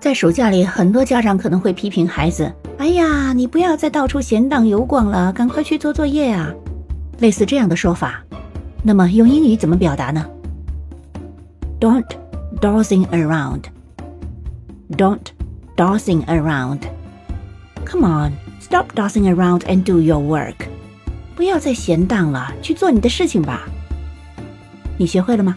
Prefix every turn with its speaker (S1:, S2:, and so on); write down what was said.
S1: 在暑假里，很多家长可能会批评孩子：“哎呀，你不要再到处闲荡游逛了，赶快去做作业啊！”类似这样的说法。那么用英语怎么表达呢？Don't dawdling around. Don't dawdling around. Come on, stop dawdling around and do your work. 不要再闲荡了，去做你的事情吧。你学会了吗？